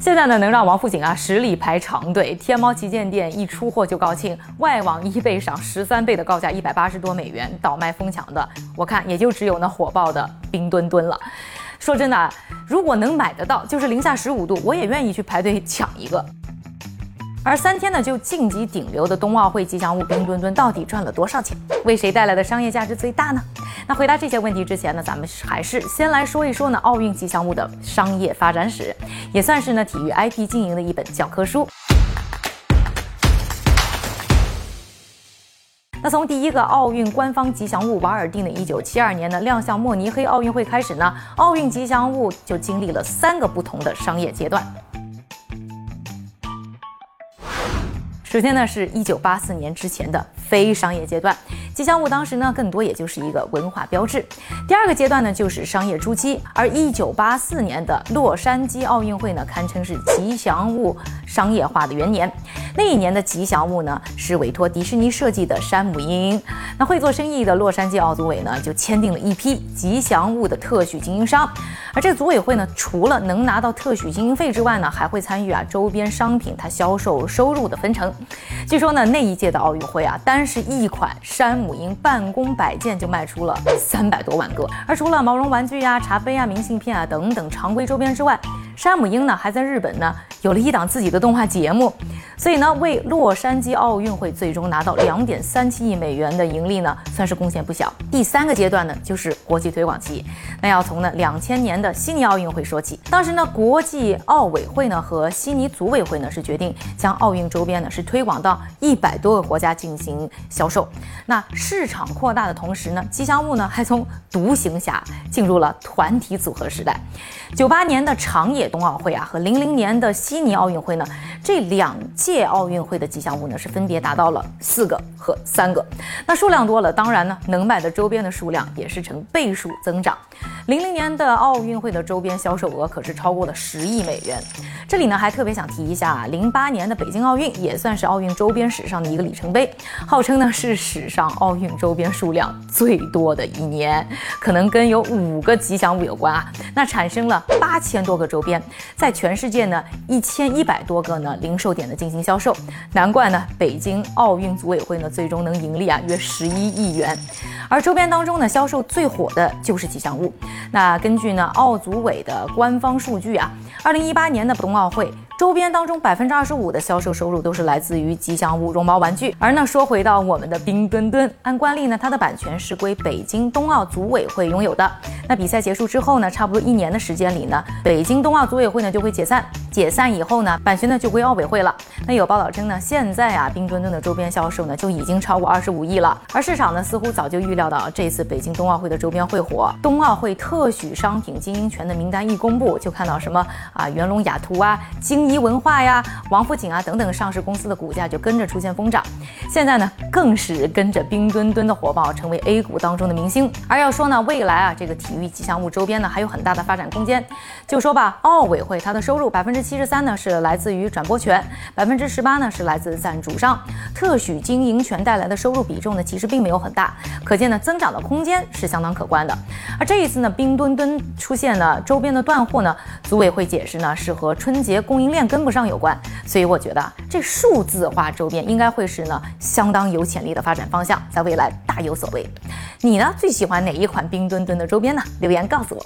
现在呢，能让王府井啊十里排长队，天猫旗舰店一出货就高兴，外网一倍上十三倍的高价一百八十多美元倒卖疯抢的，我看也就只有那火爆的冰墩墩了。说真的啊，如果能买得到，就是零下十五度，我也愿意去排队抢一个。而三天呢就晋级顶流的冬奥会吉祥物冰墩墩到底赚了多少钱？为谁带来的商业价值最大呢？那回答这些问题之前呢，咱们还是先来说一说呢奥运吉祥物的商业发展史，也算是呢体育 IP 经营的一本教科书。那从第一个奥运官方吉祥物瓦尔丁的1972年呢亮相慕尼黑奥运会开始呢，奥运吉祥物就经历了三个不同的商业阶段。首先呢，是一九八四年之前的非商业阶段，吉祥物当时呢，更多也就是一个文化标志。第二个阶段呢，就是商业初期，而一九八四年的洛杉矶奥运会呢，堪称是吉祥物商业化的元年。那一年的吉祥物呢，是委托迪士尼设计的山姆鹰。那会做生意的洛杉矶奥组委呢，就签订了一批吉祥物的特许经营商。而这个组委会呢，除了能拿到特许经营费之外呢，还会参与啊周边商品它销售收入的分成。据说呢，那一届的奥运会啊，单是一款山姆鹰办公摆件就卖出了三百多万个。而除了毛绒玩具呀、茶杯啊、明信片啊等等常规周边之外，山姆鹰呢还在日本呢有了一档自己的动画节目。所以呢，为洛杉矶奥运会最终拿到两点三七亿美元的盈利呢，算是贡献不小。第三个阶段呢，就是国际推广期。那要从呢两千年的悉尼奥运会说起。当时呢，国际奥委会呢和悉尼组委会呢是决定将奥运周边呢是推广到一百多个国家进行销售。那市场扩大的同时呢，吉祥物呢还从独行侠进入了团体组合时代。九八年的长野冬奥会啊和零零年的悉尼奥运会呢，这两届奥运会的吉祥物呢是分别达到了四个和三个。那数量多了，当然呢能买的周边的数量也是成倍数增长。零零年的奥运会的周边销售额可是超过了十亿美元。这里呢还特别想提一下啊，零八年的北京奥运也算是奥运周边史上的一个里程碑，号称呢是史上奥运周边数量最多的一年，可能跟有五个吉祥物有关啊。那产生了八千多个周边，在全世界呢一千一百多个呢零售点的进行销售，难怪呢北京奥运组委会呢最终能盈利啊约十一亿元。而周边当中呢销售最火的就是吉祥物。那根据呢奥组委的官方数据啊，二零一八年的冬奥会。周边当中百分之二十五的销售收入都是来自于吉祥物绒毛玩具。而呢，说回到我们的冰墩墩，按惯例呢，它的版权是归北京冬奥组委会拥有的。那比赛结束之后呢，差不多一年的时间里呢，北京冬奥组委会呢就会解散。解散以后呢，版权呢就归奥委会了。那有报道称呢，现在啊，冰墩墩的周边销售呢就已经超过二十五亿了。而市场呢似乎早就预料到这次北京冬奥会的周边会火。冬奥会特许商品经营权的名单一公布，就看到什么啊，元龙雅图啊，京。一文化呀，王府井啊等等上市公司的股价就跟着出现疯涨，现在呢更是跟着冰墩墩的火爆，成为 A 股当中的明星。而要说呢，未来啊这个体育吉祥物周边呢还有很大的发展空间。就说吧，奥委会它的收入百分之之七十三呢是来自于转播权，百分之十八呢是来自赞助商，特许经营权带来的收入比重呢其实并没有很大，可见呢增长的空间是相当可观的。而这一次呢冰墩墩出现了周边的断货呢，组委会解释呢是和春节供应链。跟不上有关，所以我觉得这数字化周边应该会是呢相当有潜力的发展方向，在未来大有所为。你呢最喜欢哪一款冰墩墩的周边呢？留言告诉我。